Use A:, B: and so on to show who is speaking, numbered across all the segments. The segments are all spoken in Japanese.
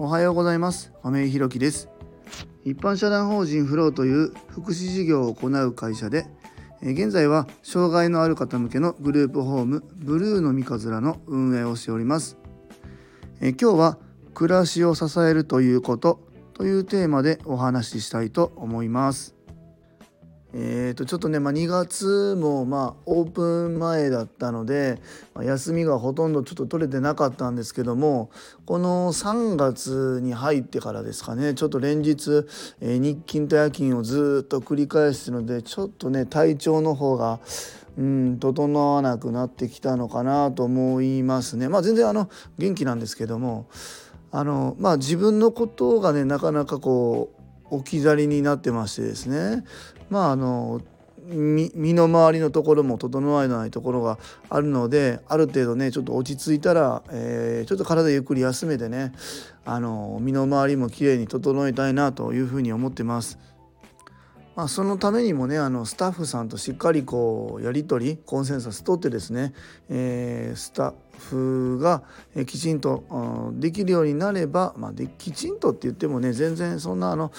A: おはようございます。亀井ひろきです。一般社団法人フローという福祉事業を行う会社で現在は障害のある方向けのグループホームブルーの三日面の運営をしております。今日は暮らしを支えるということというテーマでお話ししたいと思います。えー、とちょっとね、まあ、2月もまあオープン前だったので、まあ、休みがほとんどちょっと取れてなかったんですけどもこの3月に入ってからですかねちょっと連日、えー、日勤と夜勤をずっと繰り返してるのでちょっとね体調の方がうん整わなくなってきたのかなと思いますね。まあ、全然あの元気なんですけどもあの、まあ、自分のことがねなかなかこう置き去りになってましてですねまああの身の回りのところも整えないところがあるのである程度ねちょっと落ち着いたら、えー、ちょっと体ゆっくり休めてねあの身の回りもきれいに整えたいなというふうに思ってます。まあ、そのためにもねあのスタッフさんとしっかりこうやり取りコンセンサス取ってですね、えー、スタッフがきちんとできるようになれば、まあ、できちんとって言ってもね全然そんなあの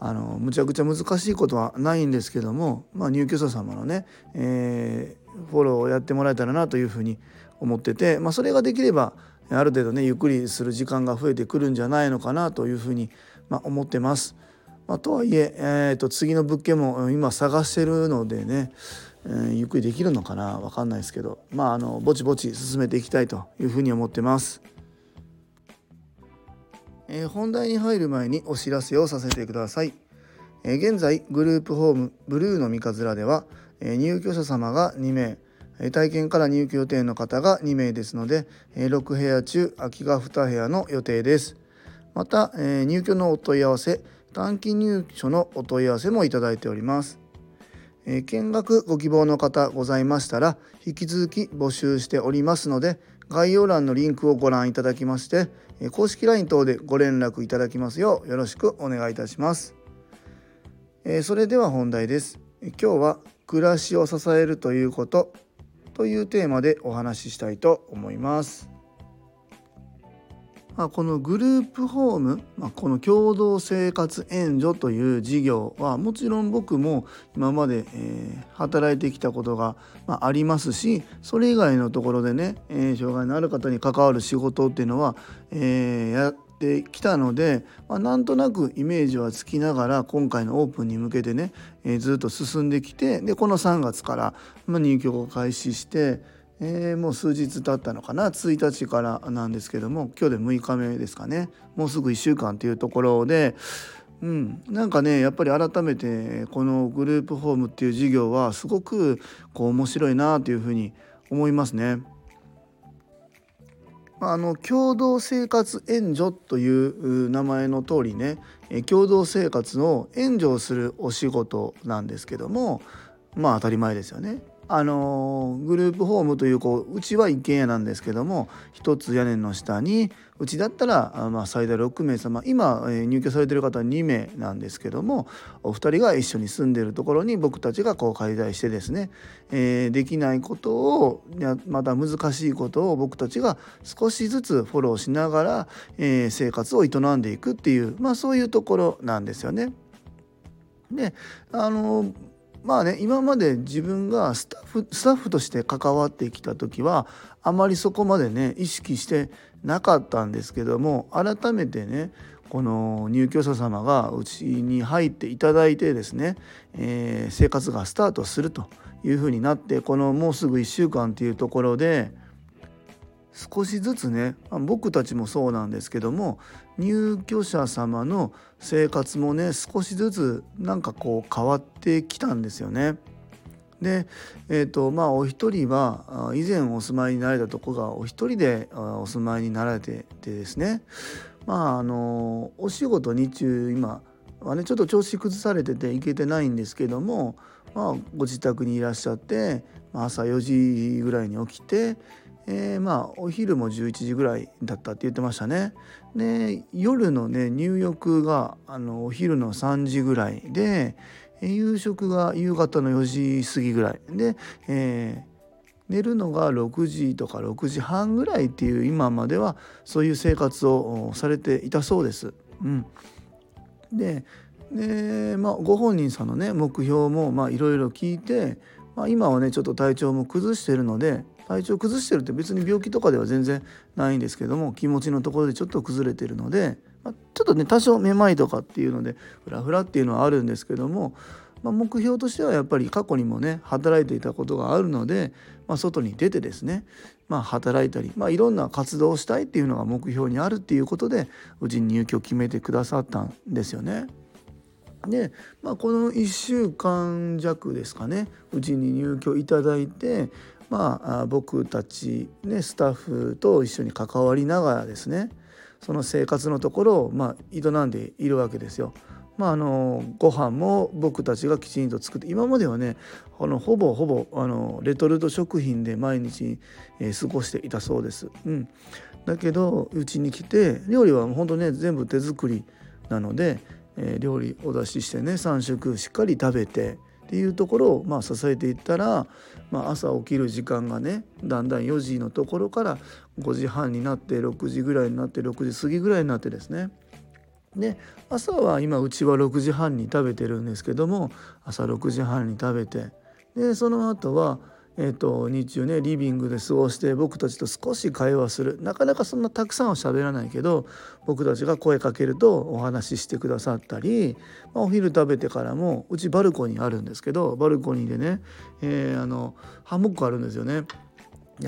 A: あのむちゃくちゃ難しいことはないんですけども、まあ、入居者様のね、えー、フォローをやってもらえたらなというふうに思ってて、まあ、それができればある程度ねゆっくりする時間が増えてくるんじゃないのかなというふうに、まあ、思ってます。まあ、とはいええー、と次の物件も今探してるのでね、えー、ゆっくりできるのかな分かんないですけどまああのぼちぼち進めていきたいというふうに思ってます。えー、本題に入る前にお知らせをさせてください。えー、現在グループホームブルーの三日面では、えー、入居者様が2名体験から入居予定の方が2名ですので6部屋中空きが2部屋の予定です。また入居のお問い合わせ短期入所のお問い合わせもいただいております。えー、見学ご希望の方ございましたら引き続き募集しておりますので概要欄のリンクをご覧いただきまして、えー、公式 LINE 等でご連絡いただきますようよろしくお願いいたします。えー、それでは本題です。今日は暮らしを支えるということというテーマでお話ししたいと思います。まあ、このグループホーム、まあ、この共同生活援助という事業はもちろん僕も今まで、えー、働いてきたことが、まあ、ありますしそれ以外のところでね、えー、障害のある方に関わる仕事っていうのは、えー、やってきたので、まあ、なんとなくイメージはつきながら今回のオープンに向けてね、えー、ずっと進んできてでこの3月から、まあ、入居を開始してえー、もう数日経ったのかな？1日からなんですけども今日で6日目ですかねもうすぐ1週間というところで、うん、なんかねやっぱり改めてこのグループホームっていう事業はすごくこう面白いなというふうに思いますね。あの共同生活援助という名前の通りね共同生活の援助をするお仕事なんですけどもまあ当たり前ですよね。あのグループホームというこううちは一軒家なんですけども一つ屋根の下にうちだったらまあ最大6名様今、え入居されてる方は2名なんですけどもお二人が一緒に住んでるところに僕たちがこう介在してですね、えー、できないことをまた難しいことを僕たちが少しずつフォローしながら、えー、生活を営んでいくっていう、まあ、そういうところなんですよね。であのまあね今まで自分がスタッフスタッフとして関わってきた時はあまりそこまでね意識してなかったんですけども改めてねこの入居者様がうちに入っていただいてですね、えー、生活がスタートするというふうになってこのもうすぐ1週間というところで少しずつね僕たちもそうなんですけども入居者様の生活もね少しずつなんかこう変わってきたんですよね。で、えーとまあ、お一人は以前お住まいになれたとこがお一人でお住まいになられててですねまああのお仕事日中今はねちょっと調子崩されてて行けてないんですけども、まあ、ご自宅にいらっしゃって朝4時ぐらいに起きてえー、まあお昼も11時ぐらいだったって言ってましたね。で夜のね入浴があのお昼の3時ぐらいで夕食が夕方の4時過ぎぐらいで、えー、寝るのが6時とか6時半ぐらいっていう今まではそういう生活をされていたそうです。うん、でで、まあ、ご本人さんのね目標もいろいろ聞いて、まあ、今はねちょっと体調も崩してるので体調崩してるって別に病気とかでは全然ないんですけども気持ちのところでちょっと崩れてるので、まあ、ちょっとね多少めまいとかっていうのでフラフラっていうのはあるんですけども、まあ、目標としてはやっぱり過去にもね働いていたことがあるので、まあ、外に出てですね、まあ、働いたり、まあ、いろんな活動をしたいっていうのが目標にあるっていうことでうちに入居を決めてくださったんですよね。で、まあ、この1週間弱ですかねうちに入居いただいて、まあ、僕たち、ね、スタッフと一緒に関わりながらですねその生活のところを、まあ、営んでいるわけですよ。まあ、あのご飯も僕たちがきちんと作って今まではねあのほぼほぼあのレトルト食品で毎日、えー、過ごしていたそうです。うん、だけどうちに来て料理は本当ね全部手作りなので、え、料理お出ししてね3食しっかり食べてっていうところをまあ支えていったら、まあ、朝起きる時間がねだんだん4時のところから5時半になって6時ぐらいになって6時過ぎぐらいになってですね。で朝は今うちは6時半に食べてるんですけども朝6時半に食べてでその後はえーと、日中ねリビングで過ごして僕たちと少し会話するなかなかそんなたくさんは喋らないけど僕たちが声かけるとお話ししてくださったり、まあ、お昼食べてからもうちバルコニーあるんですけどバルコニーでね、えー、あのハンモックあるんですよね。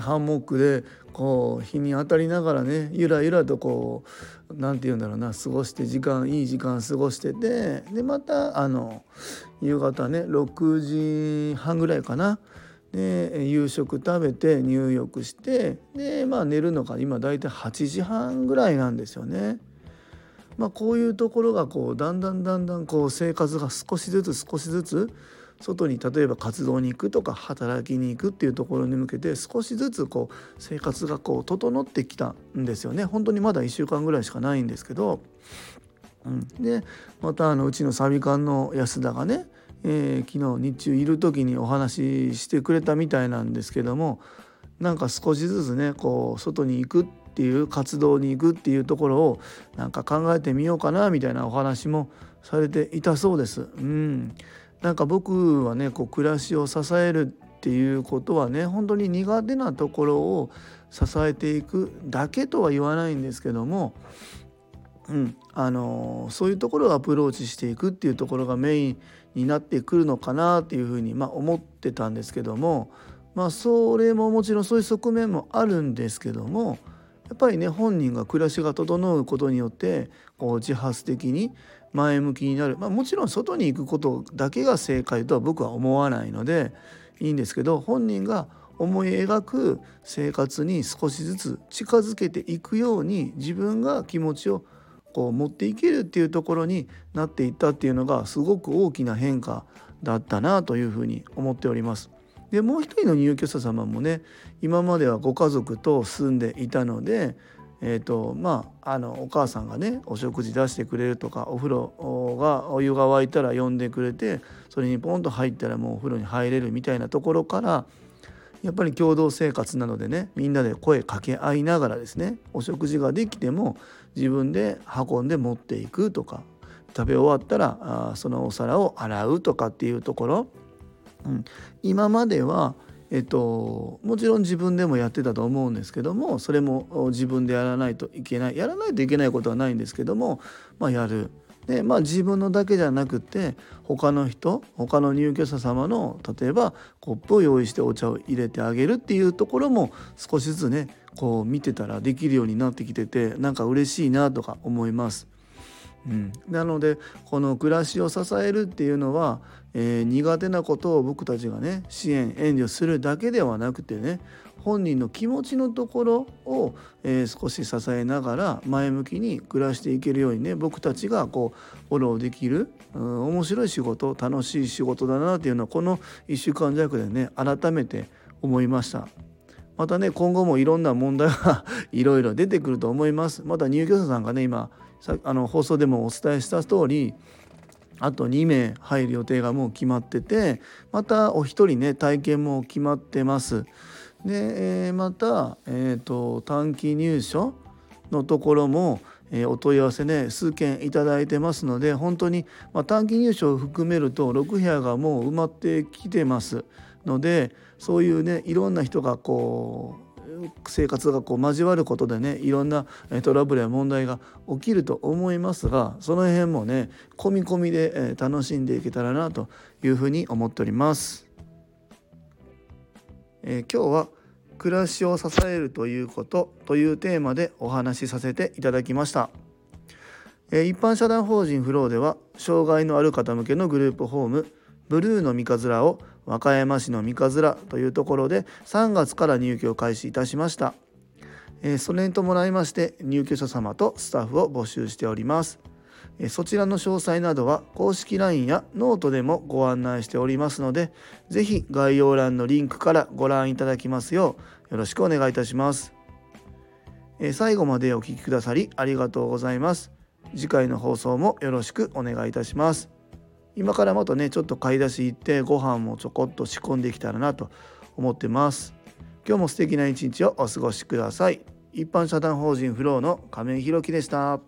A: ハンモックでこう日に当たりながらねゆらゆらとこう何て言うんだろうな過ごして時間いい時間過ごしててでまたあの夕方ね6時半ぐらいかなで夕食食べて入浴してでまあ寝るのが今大体8時半ぐらいなんですよね。まあ、こういうところがこうだんだんだんだんこう生活が少しずつ少しずつ外に例えば活動に行くとか働きに行くっていうところに向けて少しずつこう生活がこう整ってきたんですよね。本当にまだ1週間ぐらいしかないんですけど、うん、でまたあのうちのサビ館の安田がねえー、昨日日中いる時にお話ししてくれたみたいなんですけどもなんか少しずつねこう外に行くっていう活動に行くっていうところをなんか考えてみようかなみたいなお話もされていたそうです。うん、なんか僕はねこう暮らしを支えるっていうことはね本当に苦手なところを支えていくだけとは言わないんですけどもうん、あのそういうところをアプローチしていくっていうところがメインになってくるのかなっていうふうに、まあ、思ってたんですけども、まあ、それももちろんそういう側面もあるんですけどもやっぱりね本人が暮らしが整うことによってこう自発的に前向きになる、まあ、もちろん外に行くことだけが正解とは僕は思わないのでいいんですけど本人が思い描く生活に少しずつ近づけていくように自分が気持ちをこう持っていけるっていうところになっていったっていうのがすごく大きな変化だったなというふうに思っております。でもう一人の入居者様もね今まではご家族と住んでいたので、えーとまあ、あのお母さんがねお食事出してくれるとかお風呂がお湯が沸いたら呼んでくれてそれにポンと入ったらもうお風呂に入れるみたいなところからやっぱり共同生活なのでねみんなで声かけ合いながらですねお食事ができても自分で運んで持っていくとか食べ終わったらあそのお皿を洗うとかっていうところ、うん、今まではえっと、もちろん自分でもやってたと思うんですけどもそれも自分でやらないといけないやらないといけないことはないんですけども、まあ、やる。でまあ自分のだけじゃなくて他の人他の入居者様の例えばコップを用意してお茶を入れてあげるっていうところも少しずつねこう見てたらできるようになってきててなんか嬉しいなとか思います。うん、なのでこの暮らしを支えるっていうのは、えー、苦手なことを僕たちがね支援援助するだけではなくてね本人の気持ちのところを、えー、少し支えながら前向きに暮らしていけるようにね僕たちがこうフォローできる、うん、面白い仕事楽しい仕事だなっていうのはこの1週間弱でね改めて思いました。またね今後もいろんな問題が いろいろ出てくると思います。また入居者さんがね今さあの放送でもお伝えした通りあと2名入る予定がもう決まっててまたお一人ね体験も決まってます。で、え、また、えーと、短期入所のところも、えー、お問い合わせね数件いただいてますので本当に、まあ、短期入所を含めると6部屋がもう埋まってきてますのでそういうねいろんな人がこう生活がこう交わることでねいろんなトラブルや問題が起きると思いますがその辺もね込み込みで楽しんでいけたらなというふうに思っております。えー、今日は暮らしを支えるということというテーマでお話しさせていただきました。え、一般社団法人フローでは障害のある方向けのグループホームブルーの三葛を和歌山市の三葛というところで3月から入居を開始いたしました。えー、それに伴いまして入居者様とスタッフを募集しております。そちらの詳細などは公式 LINE やノートでもご案内しておりますので是非概要欄のリンクからご覧いただきますようよろしくお願いいたします最後までお聴きくださりありがとうございます次回の放送もよろしくお願いいたします今からまたねちょっと買い出し行ってご飯もちょこっと仕込んできたらなと思ってます。今日も素敵な一日をお過ごしください。一般社団法人フローの亀井弘樹でした。